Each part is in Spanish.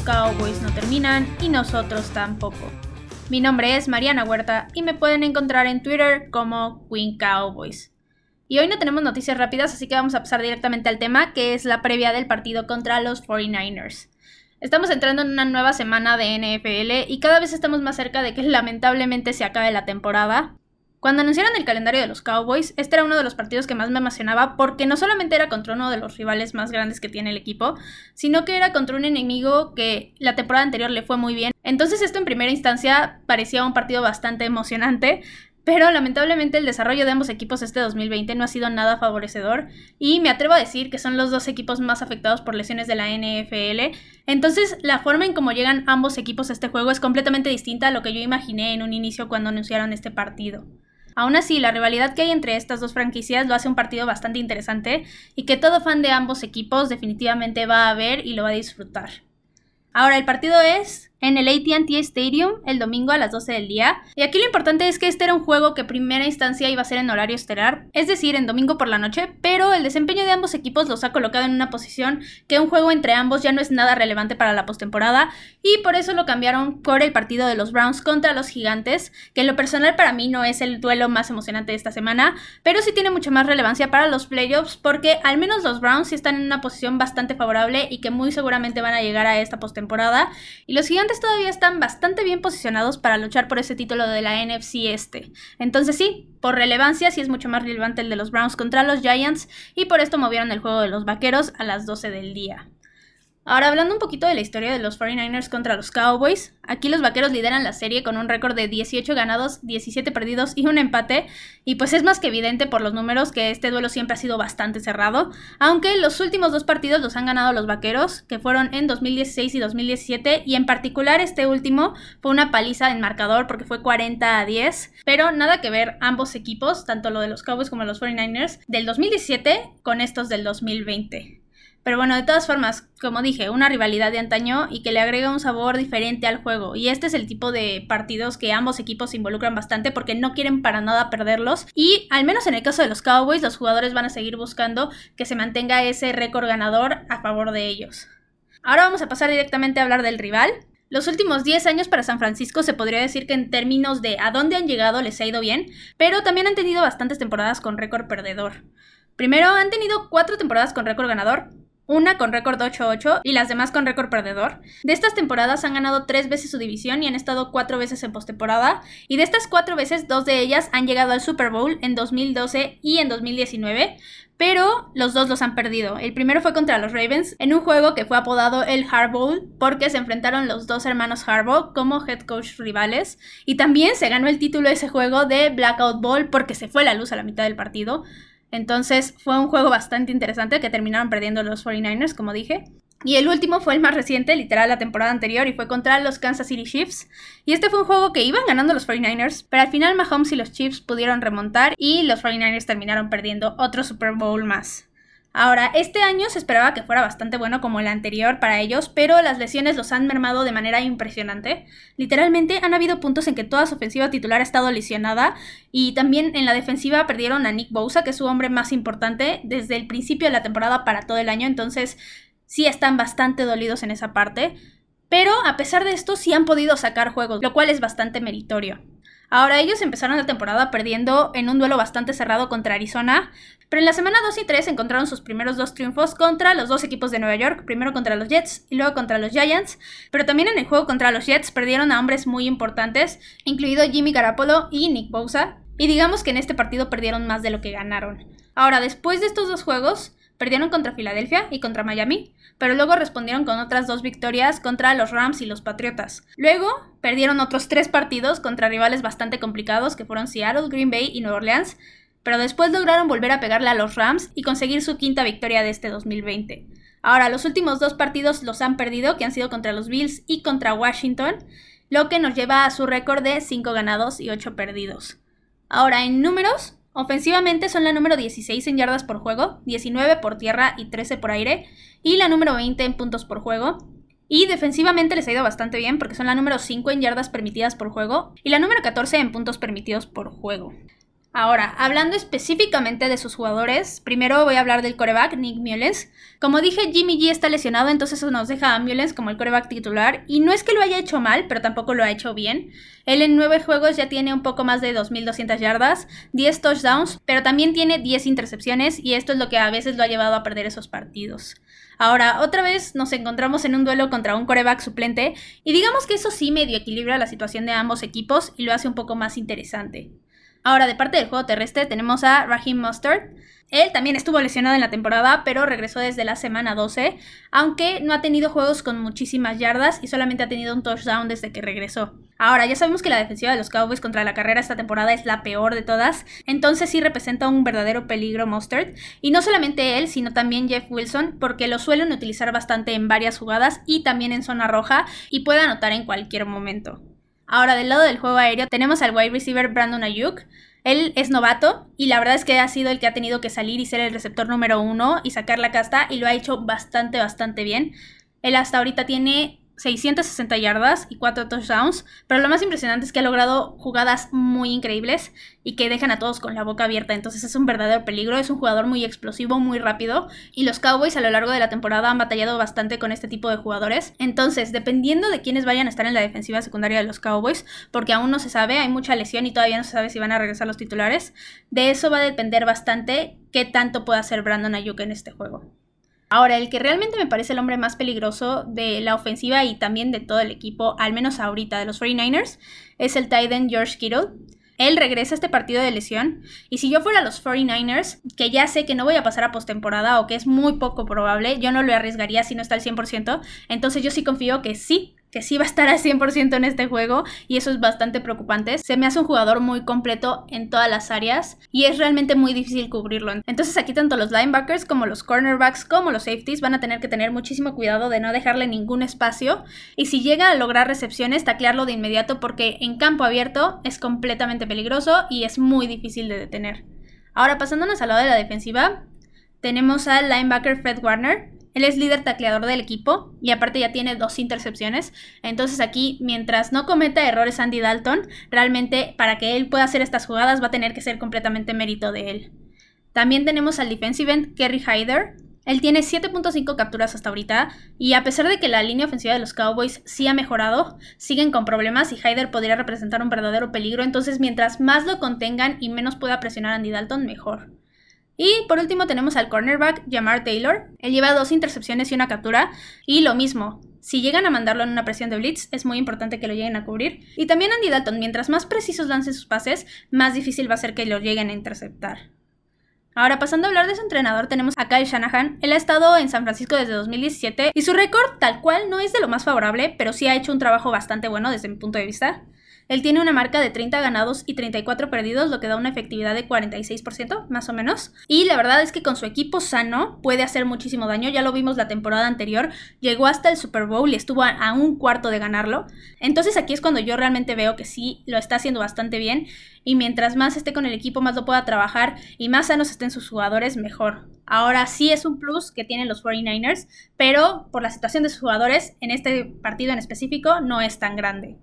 Cowboys no terminan y nosotros tampoco. Mi nombre es Mariana Huerta y me pueden encontrar en Twitter como Queen Cowboys. Y hoy no tenemos noticias rápidas, así que vamos a pasar directamente al tema, que es la previa del partido contra los 49ers. Estamos entrando en una nueva semana de NFL y cada vez estamos más cerca de que lamentablemente se acabe la temporada. Cuando anunciaron el calendario de los Cowboys, este era uno de los partidos que más me emocionaba porque no solamente era contra uno de los rivales más grandes que tiene el equipo, sino que era contra un enemigo que la temporada anterior le fue muy bien. Entonces esto en primera instancia parecía un partido bastante emocionante, pero lamentablemente el desarrollo de ambos equipos este 2020 no ha sido nada favorecedor y me atrevo a decir que son los dos equipos más afectados por lesiones de la NFL. Entonces la forma en cómo llegan ambos equipos a este juego es completamente distinta a lo que yo imaginé en un inicio cuando anunciaron este partido. Aún así, la rivalidad que hay entre estas dos franquicias lo hace un partido bastante interesante y que todo fan de ambos equipos definitivamente va a ver y lo va a disfrutar. Ahora, el partido es en el ATT Stadium el domingo a las 12 del día. Y aquí lo importante es que este era un juego que primera instancia iba a ser en horario estelar, es decir, en domingo por la noche, pero el desempeño de ambos equipos los ha colocado en una posición que un juego entre ambos ya no es nada relevante para la postemporada y por eso lo cambiaron por el partido de los Browns contra los Gigantes, que en lo personal para mí no es el duelo más emocionante de esta semana, pero sí tiene mucha más relevancia para los playoffs porque al menos los Browns sí están en una posición bastante favorable y que muy seguramente van a llegar a esta postemporada y los Gigantes todavía están bastante bien posicionados para luchar por ese título de la NFC este. Entonces sí, por relevancia sí es mucho más relevante el de los Browns contra los Giants y por esto movieron el juego de los Vaqueros a las 12 del día. Ahora hablando un poquito de la historia de los 49ers contra los Cowboys, aquí los Vaqueros lideran la serie con un récord de 18 ganados, 17 perdidos y un empate, y pues es más que evidente por los números que este duelo siempre ha sido bastante cerrado, aunque los últimos dos partidos los han ganado los Vaqueros, que fueron en 2016 y 2017, y en particular este último fue una paliza en marcador porque fue 40 a 10, pero nada que ver ambos equipos, tanto lo de los Cowboys como los 49ers, del 2017 con estos del 2020. Pero bueno, de todas formas, como dije, una rivalidad de antaño y que le agrega un sabor diferente al juego. Y este es el tipo de partidos que ambos equipos se involucran bastante porque no quieren para nada perderlos. Y al menos en el caso de los Cowboys, los jugadores van a seguir buscando que se mantenga ese récord ganador a favor de ellos. Ahora vamos a pasar directamente a hablar del rival. Los últimos 10 años para San Francisco se podría decir que en términos de a dónde han llegado les ha ido bien, pero también han tenido bastantes temporadas con récord perdedor. Primero han tenido 4 temporadas con récord ganador, una con récord 8-8 y las demás con récord perdedor. De estas temporadas han ganado tres veces su división y han estado cuatro veces en postemporada. Y de estas cuatro veces, dos de ellas han llegado al Super Bowl en 2012 y en 2019. Pero los dos los han perdido. El primero fue contra los Ravens en un juego que fue apodado el Harbaugh porque se enfrentaron los dos hermanos Harbaugh como head coach rivales. Y también se ganó el título de ese juego de Blackout Ball porque se fue la luz a la mitad del partido. Entonces fue un juego bastante interesante que terminaron perdiendo los 49ers, como dije. Y el último fue el más reciente, literal la temporada anterior, y fue contra los Kansas City Chiefs. Y este fue un juego que iban ganando los 49ers, pero al final Mahomes y los Chiefs pudieron remontar y los 49ers terminaron perdiendo otro Super Bowl más. Ahora, este año se esperaba que fuera bastante bueno como el anterior para ellos, pero las lesiones los han mermado de manera impresionante. Literalmente han habido puntos en que toda su ofensiva titular ha estado lesionada y también en la defensiva perdieron a Nick Bosa, que es su hombre más importante desde el principio de la temporada para todo el año, entonces sí están bastante dolidos en esa parte. Pero a pesar de esto sí han podido sacar juegos, lo cual es bastante meritorio. Ahora ellos empezaron la temporada perdiendo en un duelo bastante cerrado contra Arizona, pero en la semana 2 y 3 encontraron sus primeros dos triunfos contra los dos equipos de Nueva York, primero contra los Jets y luego contra los Giants, pero también en el juego contra los Jets perdieron a hombres muy importantes, incluido Jimmy Garapolo y Nick Bosa, y digamos que en este partido perdieron más de lo que ganaron. Ahora, después de estos dos juegos, Perdieron contra Filadelfia y contra Miami, pero luego respondieron con otras dos victorias contra los Rams y los Patriotas. Luego perdieron otros tres partidos contra rivales bastante complicados que fueron Seattle, Green Bay y Nueva Orleans, pero después lograron volver a pegarle a los Rams y conseguir su quinta victoria de este 2020. Ahora, los últimos dos partidos los han perdido, que han sido contra los Bills y contra Washington, lo que nos lleva a su récord de 5 ganados y 8 perdidos. Ahora, en números, Ofensivamente son la número 16 en yardas por juego, 19 por tierra y 13 por aire, y la número 20 en puntos por juego. Y defensivamente les ha ido bastante bien porque son la número 5 en yardas permitidas por juego y la número 14 en puntos permitidos por juego. Ahora, hablando específicamente de sus jugadores, primero voy a hablar del coreback Nick Mullens. Como dije, Jimmy G está lesionado, entonces eso nos deja a Mullens como el coreback titular. Y no es que lo haya hecho mal, pero tampoco lo ha hecho bien. Él en nueve juegos ya tiene un poco más de 2.200 yardas, 10 touchdowns, pero también tiene 10 intercepciones y esto es lo que a veces lo ha llevado a perder esos partidos. Ahora, otra vez nos encontramos en un duelo contra un coreback suplente y digamos que eso sí medio equilibra la situación de ambos equipos y lo hace un poco más interesante. Ahora, de parte del juego terrestre, tenemos a Raheem Mustard. Él también estuvo lesionado en la temporada, pero regresó desde la semana 12, aunque no ha tenido juegos con muchísimas yardas y solamente ha tenido un touchdown desde que regresó. Ahora, ya sabemos que la defensiva de los Cowboys contra la carrera esta temporada es la peor de todas, entonces sí representa un verdadero peligro Mustard. Y no solamente él, sino también Jeff Wilson, porque lo suelen utilizar bastante en varias jugadas y también en zona roja y puede anotar en cualquier momento. Ahora, del lado del juego aéreo, tenemos al wide receiver Brandon Ayuk. Él es novato y la verdad es que ha sido el que ha tenido que salir y ser el receptor número uno y sacar la casta y lo ha hecho bastante, bastante bien. Él hasta ahorita tiene 660 yardas y 4 touchdowns, pero lo más impresionante es que ha logrado jugadas muy increíbles y que dejan a todos con la boca abierta, entonces es un verdadero peligro, es un jugador muy explosivo, muy rápido y los Cowboys a lo largo de la temporada han batallado bastante con este tipo de jugadores, entonces dependiendo de quiénes vayan a estar en la defensiva secundaria de los Cowboys, porque aún no se sabe, hay mucha lesión y todavía no se sabe si van a regresar los titulares, de eso va a depender bastante qué tanto pueda hacer Brandon Ayuk en este juego. Ahora, el que realmente me parece el hombre más peligroso de la ofensiva y también de todo el equipo, al menos ahorita de los 49ers, es el Titan George Kittle. Él regresa a este partido de lesión. Y si yo fuera los 49ers, que ya sé que no voy a pasar a postemporada o que es muy poco probable, yo no lo arriesgaría si no está al 100%. Entonces yo sí confío que sí que sí va a estar al 100% en este juego y eso es bastante preocupante. Se me hace un jugador muy completo en todas las áreas y es realmente muy difícil cubrirlo. Entonces aquí tanto los linebackers como los cornerbacks como los safeties van a tener que tener muchísimo cuidado de no dejarle ningún espacio y si llega a lograr recepciones, taclearlo de inmediato porque en campo abierto es completamente peligroso y es muy difícil de detener. Ahora pasándonos al lado de la defensiva, tenemos al linebacker Fred Warner, él es líder tacleador del equipo y aparte ya tiene dos intercepciones. Entonces aquí, mientras no cometa errores Andy Dalton, realmente para que él pueda hacer estas jugadas va a tener que ser completamente mérito de él. También tenemos al defensive end Kerry Hyder. Él tiene 7.5 capturas hasta ahorita y a pesar de que la línea ofensiva de los Cowboys sí ha mejorado, siguen con problemas y Hyder podría representar un verdadero peligro, entonces mientras más lo contengan y menos pueda presionar Andy Dalton, mejor. Y por último tenemos al cornerback Jamar Taylor. Él lleva dos intercepciones y una captura. Y lo mismo, si llegan a mandarlo en una presión de blitz, es muy importante que lo lleguen a cubrir. Y también Andy Dalton, mientras más precisos lancen sus pases, más difícil va a ser que lo lleguen a interceptar. Ahora, pasando a hablar de su entrenador, tenemos a Kyle Shanahan. Él ha estado en San Francisco desde 2017 y su récord tal cual no es de lo más favorable, pero sí ha hecho un trabajo bastante bueno desde mi punto de vista. Él tiene una marca de 30 ganados y 34 perdidos, lo que da una efectividad de 46%, más o menos. Y la verdad es que con su equipo sano puede hacer muchísimo daño. Ya lo vimos la temporada anterior. Llegó hasta el Super Bowl y estuvo a, un cuarto de ganarlo. Entonces aquí es cuando yo realmente veo que sí lo está haciendo bastante bien. Y mientras más esté con el equipo, más lo pueda trabajar y más sanos estén sus jugadores, mejor. Ahora sí es un plus que tienen los 49ers, pero por la situación de sus jugadores, en este partido en específico, no es tan grande.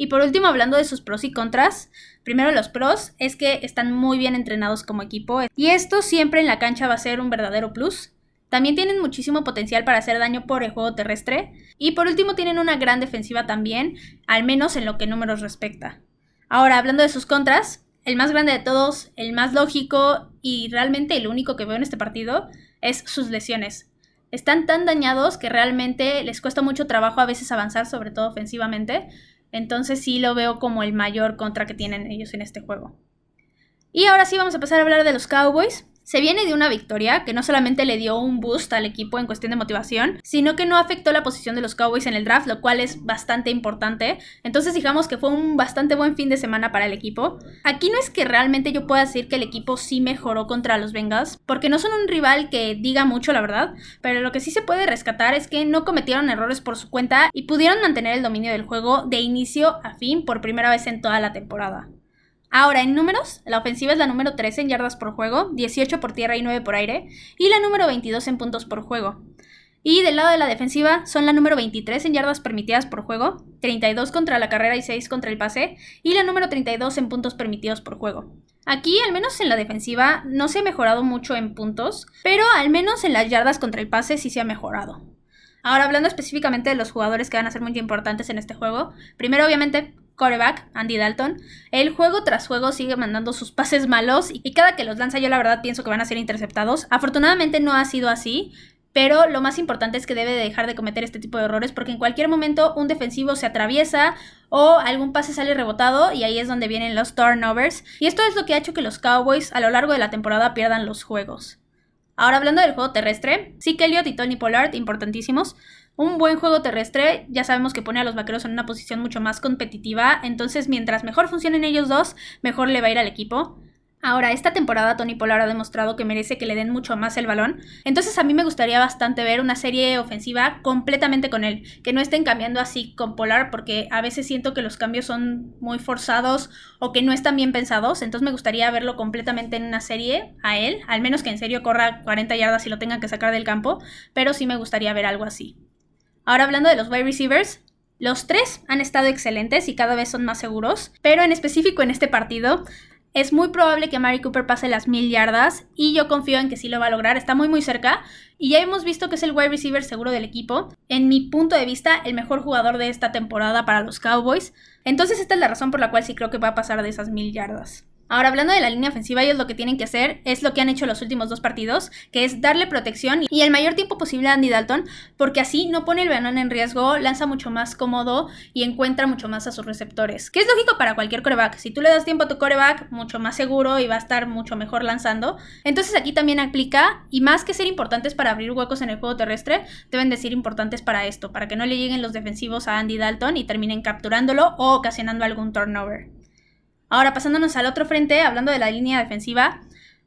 Y por último, hablando de sus pros y contras, primero los pros es que están muy bien entrenados como equipo y esto siempre en la cancha va a ser un verdadero plus. También tienen muchísimo potencial para hacer daño por el juego terrestre. Y por último tienen una gran defensiva también, al menos en lo que números respecta. Ahora, hablando de sus contras, el más grande de todos, el más lógico y realmente el único que veo en este partido es sus lesiones. Están tan dañados que realmente les cuesta mucho trabajo a veces avanzar, sobre todo ofensivamente. Entonces sí lo veo como el mayor contra que tienen ellos en este juego. Y ahora sí vamos a pasar a hablar de los Cowboys. Se viene de una victoria que no solamente le dio un boost al equipo en cuestión de motivación, sino que no afectó la posición de los Cowboys en el draft, lo cual es bastante importante. Entonces digamos que fue un bastante buen fin de semana para el equipo. Aquí no es que realmente yo pueda decir que el equipo sí mejoró contra los Bengals, porque no son un rival que diga mucho la verdad, pero lo que sí se puede rescatar es que no cometieron errores por su cuenta y pudieron mantener el dominio del juego de inicio a fin por primera vez en toda la temporada. Ahora, en números, la ofensiva es la número 13 en yardas por juego, 18 por tierra y 9 por aire, y la número 22 en puntos por juego. Y del lado de la defensiva son la número 23 en yardas permitidas por juego, 32 contra la carrera y 6 contra el pase, y la número 32 en puntos permitidos por juego. Aquí, al menos en la defensiva, no se ha mejorado mucho en puntos, pero al menos en las yardas contra el pase sí se ha mejorado. Ahora, hablando específicamente de los jugadores que van a ser muy importantes en este juego, primero obviamente quarterback, Andy Dalton, el juego tras juego sigue mandando sus pases malos y cada que los lanza yo la verdad pienso que van a ser interceptados. Afortunadamente no ha sido así, pero lo más importante es que debe dejar de cometer este tipo de errores porque en cualquier momento un defensivo se atraviesa o algún pase sale rebotado y ahí es donde vienen los turnovers y esto es lo que ha hecho que los Cowboys a lo largo de la temporada pierdan los juegos. Ahora hablando del juego terrestre, sí que Elliott y Tony Pollard, importantísimos. Un buen juego terrestre ya sabemos que pone a los vaqueros en una posición mucho más competitiva, entonces mientras mejor funcionen ellos dos, mejor le va a ir al equipo. Ahora, esta temporada Tony Pollard ha demostrado que merece que le den mucho más el balón, entonces a mí me gustaría bastante ver una serie ofensiva completamente con él, que no estén cambiando así con Pollard porque a veces siento que los cambios son muy forzados o que no están bien pensados, entonces me gustaría verlo completamente en una serie a él, al menos que en serio corra 40 yardas y lo tengan que sacar del campo, pero sí me gustaría ver algo así. Ahora hablando de los wide receivers, los tres han estado excelentes y cada vez son más seguros, pero en específico en este partido es muy probable que Mary Cooper pase las mil yardas y yo confío en que sí lo va a lograr. Está muy muy cerca y ya hemos visto que es el wide receiver seguro del equipo. En mi punto de vista, el mejor jugador de esta temporada para los Cowboys. Entonces esta es la razón por la cual sí creo que va a pasar de esas mil yardas. Ahora, hablando de la línea ofensiva, ellos lo que tienen que hacer es lo que han hecho los últimos dos partidos, que es darle protección y el mayor tiempo posible a Andy Dalton, porque así no pone el balón en riesgo, lanza mucho más cómodo y encuentra mucho más a sus receptores. Que es lógico para cualquier coreback. Si tú le das tiempo a tu coreback, mucho más seguro y va a estar mucho mejor lanzando. Entonces aquí también aplica, y más que ser importantes para abrir huecos en el juego terrestre, deben de ser importantes para esto, para que no le lleguen los defensivos a Andy Dalton y terminen capturándolo o ocasionando algún turnover. Ahora, pasándonos al otro frente, hablando de la línea defensiva,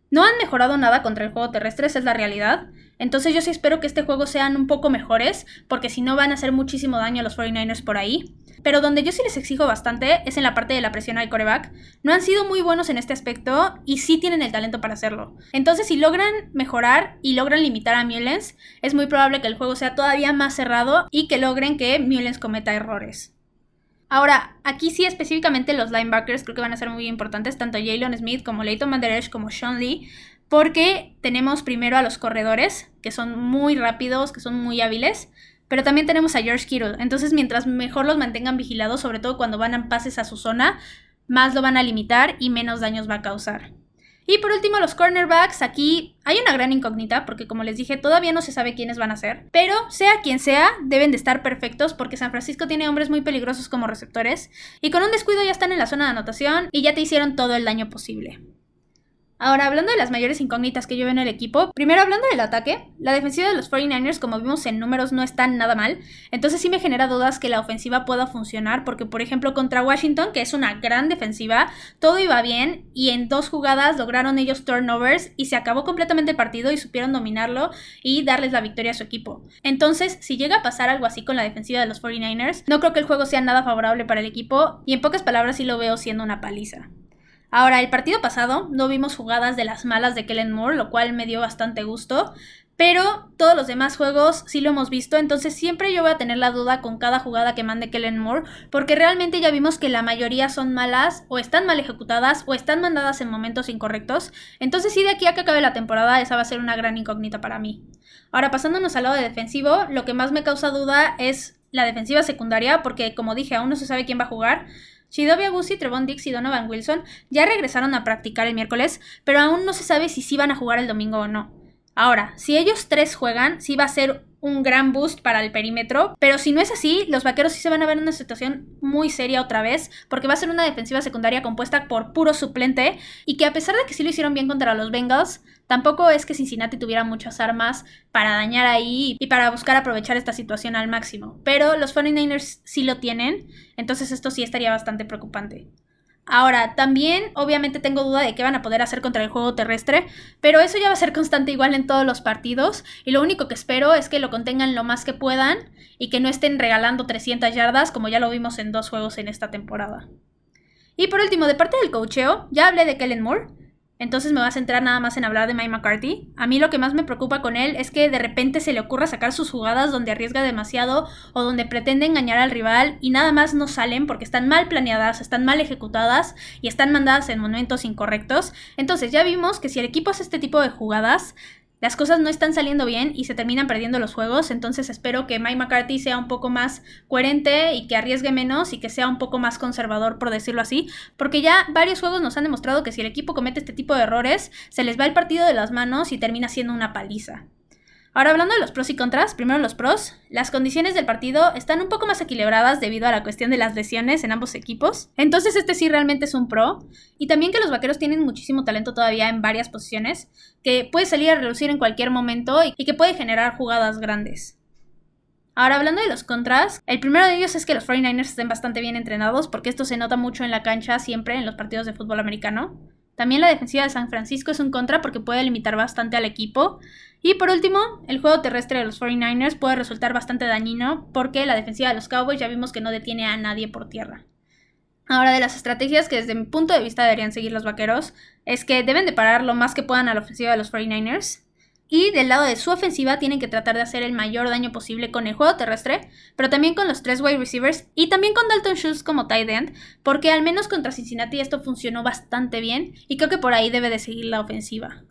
no han mejorado nada contra el juego terrestre, esa es la realidad. Entonces yo sí espero que este juego sean un poco mejores, porque si no van a hacer muchísimo daño a los 49ers por ahí. Pero donde yo sí les exijo bastante es en la parte de la presión al coreback. No han sido muy buenos en este aspecto y sí tienen el talento para hacerlo. Entonces si logran mejorar y logran limitar a Mullens, es muy probable que el juego sea todavía más cerrado y que logren que Mullens cometa errores. Ahora, aquí sí específicamente los linebackers creo que van a ser muy importantes, tanto Jalen Smith como Leighton Manderesh como Sean Lee, porque tenemos primero a los corredores, que son muy rápidos, que son muy hábiles, pero también tenemos a George Kittle. Entonces, mientras mejor los mantengan vigilados, sobre todo cuando van a pases a su zona, más lo van a limitar y menos daños va a causar. Y por último, los cornerbacks. Aquí hay una gran incógnita porque como les dije, todavía no se sabe quiénes van a ser. Pero sea quien sea, deben de estar perfectos porque San Francisco tiene hombres muy peligrosos como receptores. Y con un descuido ya están en la zona de anotación y ya te hicieron todo el daño posible. Ahora, hablando de las mayores incógnitas que yo veo en el equipo, primero hablando del ataque, la defensiva de los 49ers, como vimos en números, no está nada mal. Entonces sí me genera dudas que la ofensiva pueda funcionar, porque por ejemplo contra Washington, que es una gran defensiva, todo iba bien y en dos jugadas lograron ellos turnovers y se acabó completamente el partido y supieron dominarlo y darles la victoria a su equipo. Entonces, si llega a pasar algo así con la defensiva de los 49ers, no creo que el juego sea nada favorable para el equipo y en pocas palabras sí lo veo siendo una paliza. Ahora, el partido pasado no vimos jugadas de las malas de Kellen Moore, lo cual me dio bastante gusto. Pero todos los demás juegos sí lo hemos visto, entonces siempre yo voy a tener la duda con cada jugada que mande Kellen Moore, porque realmente ya vimos que la mayoría son malas, o están mal ejecutadas, o están mandadas en momentos incorrectos. Entonces sí, de aquí a que acabe la temporada, esa va a ser una gran incógnita para mí. Ahora, pasándonos al lado de defensivo, lo que más me causa duda es la defensiva secundaria, porque como dije, aún no se sabe quién va a jugar. Shidobia Guzzi, Trevon Dix y Donovan Wilson ya regresaron a practicar el miércoles, pero aún no se sabe si sí van a jugar el domingo o no. Ahora, si ellos tres juegan, sí va a ser un gran boost para el perímetro, pero si no es así, los vaqueros sí se van a ver en una situación muy seria otra vez, porque va a ser una defensiva secundaria compuesta por puro suplente, y que a pesar de que sí lo hicieron bien contra los Bengals, tampoco es que Cincinnati tuviera muchas armas para dañar ahí y para buscar aprovechar esta situación al máximo, pero los 49ers sí lo tienen, entonces esto sí estaría bastante preocupante. Ahora, también obviamente tengo duda de qué van a poder hacer contra el juego terrestre, pero eso ya va a ser constante igual en todos los partidos y lo único que espero es que lo contengan lo más que puedan y que no estén regalando 300 yardas como ya lo vimos en dos juegos en esta temporada. Y por último, de parte del cocheo, ya hablé de Kellen Moore. Entonces me voy a centrar nada más en hablar de Mike McCarthy. A mí lo que más me preocupa con él es que de repente se le ocurra sacar sus jugadas donde arriesga demasiado o donde pretende engañar al rival y nada más no salen porque están mal planeadas, están mal ejecutadas y están mandadas en momentos incorrectos. Entonces ya vimos que si el equipo hace este tipo de jugadas, las cosas no están saliendo bien y se terminan perdiendo los juegos, entonces espero que Mike McCarthy sea un poco más coherente y que arriesgue menos y que sea un poco más conservador, por decirlo así, porque ya varios juegos nos han demostrado que si el equipo comete este tipo de errores, se les va el partido de las manos y termina siendo una paliza. Ahora hablando de los pros y contras, primero los pros, las condiciones del partido están un poco más equilibradas debido a la cuestión de las lesiones en ambos equipos, entonces este sí realmente es un pro, y también que los vaqueros tienen muchísimo talento todavía en varias posiciones, que puede salir a reducir en cualquier momento y que puede generar jugadas grandes. Ahora hablando de los contras, el primero de ellos es que los 49ers estén bastante bien entrenados, porque esto se nota mucho en la cancha siempre en los partidos de fútbol americano. También la defensiva de San Francisco es un contra porque puede limitar bastante al equipo. Y por último, el juego terrestre de los 49ers puede resultar bastante dañino porque la defensiva de los Cowboys ya vimos que no detiene a nadie por tierra. Ahora, de las estrategias que desde mi punto de vista deberían seguir los vaqueros, es que deben de parar lo más que puedan a la ofensiva de los 49ers. Y del lado de su ofensiva tienen que tratar de hacer el mayor daño posible con el juego terrestre, pero también con los tres wide receivers y también con Dalton Schultz como tight end, porque al menos contra Cincinnati esto funcionó bastante bien y creo que por ahí debe de seguir la ofensiva.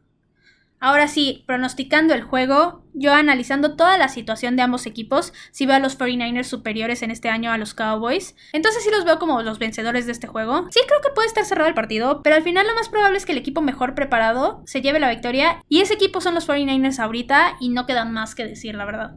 Ahora sí, pronosticando el juego, yo analizando toda la situación de ambos equipos, si veo a los 49ers superiores en este año a los Cowboys, entonces sí los veo como los vencedores de este juego. Sí creo que puede estar cerrado el partido, pero al final lo más probable es que el equipo mejor preparado se lleve la victoria y ese equipo son los 49ers ahorita y no quedan más que decir, la verdad.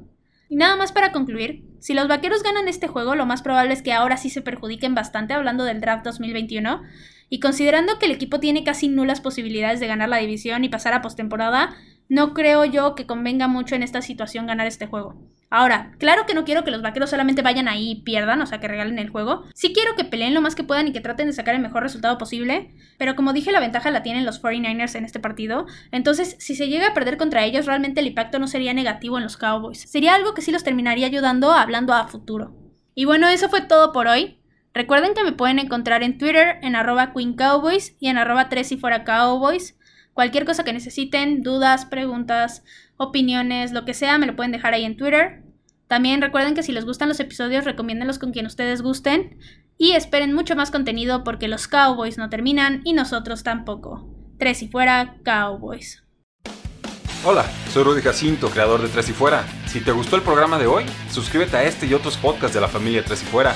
Y nada más para concluir, si los vaqueros ganan este juego, lo más probable es que ahora sí se perjudiquen bastante hablando del draft 2021, y considerando que el equipo tiene casi nulas posibilidades de ganar la división y pasar a postemporada, no creo yo que convenga mucho en esta situación ganar este juego. Ahora, claro que no quiero que los vaqueros solamente vayan ahí y pierdan, o sea, que regalen el juego. Sí quiero que peleen lo más que puedan y que traten de sacar el mejor resultado posible, pero como dije, la ventaja la tienen los 49ers en este partido. Entonces, si se llega a perder contra ellos, realmente el impacto no sería negativo en los Cowboys. Sería algo que sí los terminaría ayudando hablando a futuro. Y bueno, eso fue todo por hoy. Recuerden que me pueden encontrar en Twitter en arroba Queen Cowboys y en arroba 3 y fuera Cowboys. Cualquier cosa que necesiten, dudas, preguntas, opiniones, lo que sea, me lo pueden dejar ahí en Twitter. También recuerden que si les gustan los episodios, recomiéndenlos con quien ustedes gusten. Y esperen mucho más contenido porque los Cowboys no terminan y nosotros tampoco. Tres y fuera, Cowboys. Hola, soy Rudy Jacinto, creador de Tres y Fuera. Si te gustó el programa de hoy, suscríbete a este y otros podcasts de la familia Tres y Fuera